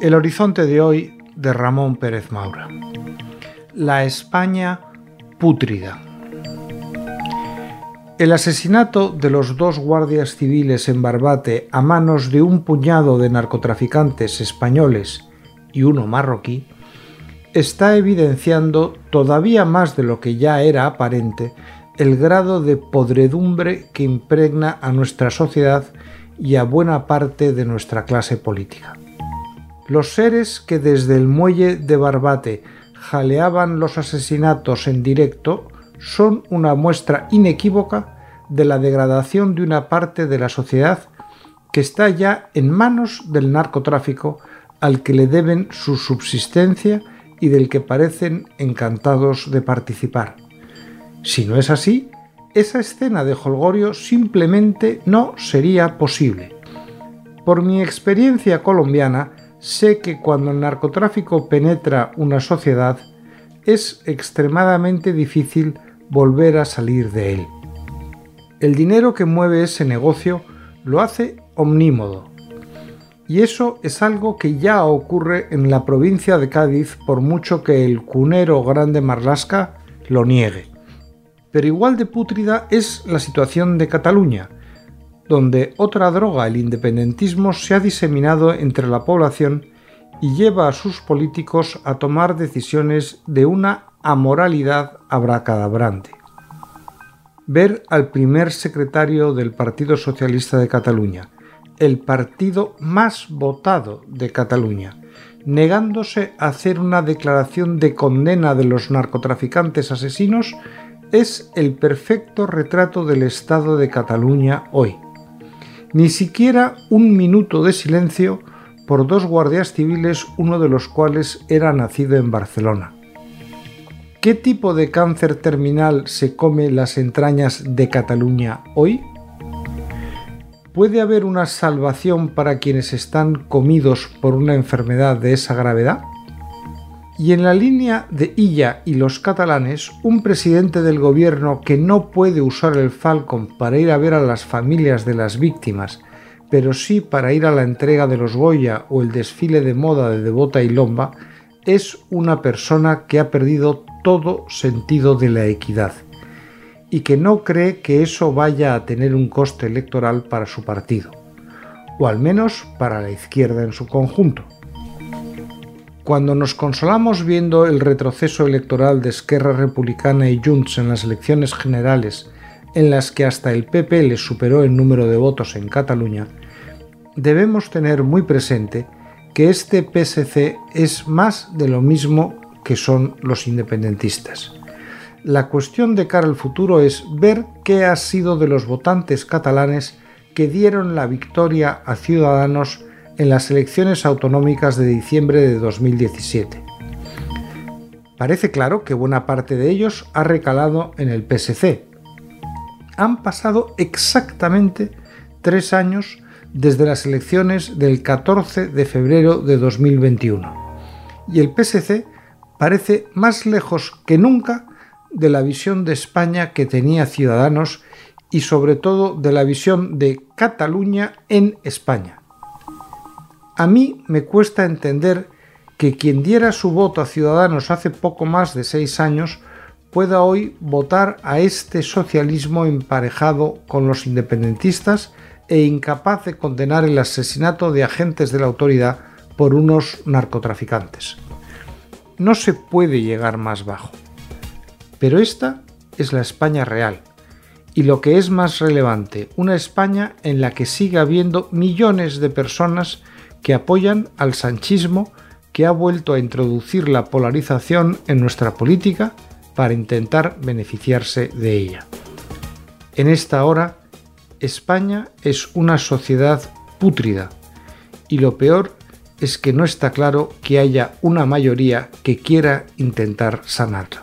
El horizonte de hoy de Ramón Pérez Maura. La España pútrida. El asesinato de los dos guardias civiles en Barbate a manos de un puñado de narcotraficantes españoles y uno marroquí está evidenciando todavía más de lo que ya era aparente el grado de podredumbre que impregna a nuestra sociedad y a buena parte de nuestra clase política. Los seres que desde el muelle de Barbate jaleaban los asesinatos en directo son una muestra inequívoca de la degradación de una parte de la sociedad que está ya en manos del narcotráfico al que le deben su subsistencia y del que parecen encantados de participar. Si no es así, esa escena de Holgorio simplemente no sería posible. Por mi experiencia colombiana, sé que cuando el narcotráfico penetra una sociedad es extremadamente difícil volver a salir de él. El dinero que mueve ese negocio lo hace omnímodo. Y eso es algo que ya ocurre en la provincia de Cádiz por mucho que el cunero grande Marlasca lo niegue. Pero igual de pútrida es la situación de Cataluña, donde otra droga, el independentismo, se ha diseminado entre la población y lleva a sus políticos a tomar decisiones de una amoralidad abracadabrante. Ver al primer secretario del Partido Socialista de Cataluña, el partido más votado de Cataluña, negándose a hacer una declaración de condena de los narcotraficantes asesinos, es el perfecto retrato del Estado de Cataluña hoy ni siquiera un minuto de silencio por dos guardias civiles, uno de los cuales era nacido en Barcelona. ¿Qué tipo de cáncer terminal se come las entrañas de Cataluña hoy? ¿Puede haber una salvación para quienes están comidos por una enfermedad de esa gravedad? Y en la línea de Illa y los catalanes, un presidente del gobierno que no puede usar el Falcon para ir a ver a las familias de las víctimas, pero sí para ir a la entrega de los Goya o el desfile de moda de Devota y Lomba, es una persona que ha perdido todo sentido de la equidad y que no cree que eso vaya a tener un coste electoral para su partido, o al menos para la izquierda en su conjunto. Cuando nos consolamos viendo el retroceso electoral de Esquerra Republicana y Junts en las elecciones generales, en las que hasta el PP les superó el número de votos en Cataluña, debemos tener muy presente que este PSC es más de lo mismo que son los independentistas. La cuestión de cara al futuro es ver qué ha sido de los votantes catalanes que dieron la victoria a Ciudadanos en las elecciones autonómicas de diciembre de 2017. Parece claro que buena parte de ellos ha recalado en el PSC. Han pasado exactamente tres años desde las elecciones del 14 de febrero de 2021 y el PSC parece más lejos que nunca de la visión de España que tenía Ciudadanos y sobre todo de la visión de Cataluña en España. A mí me cuesta entender que quien diera su voto a Ciudadanos hace poco más de seis años pueda hoy votar a este socialismo emparejado con los independentistas e incapaz de condenar el asesinato de agentes de la autoridad por unos narcotraficantes. No se puede llegar más bajo. Pero esta es la España real. Y lo que es más relevante, una España en la que sigue habiendo millones de personas que apoyan al sanchismo que ha vuelto a introducir la polarización en nuestra política para intentar beneficiarse de ella. En esta hora, España es una sociedad pútrida y lo peor es que no está claro que haya una mayoría que quiera intentar sanarla.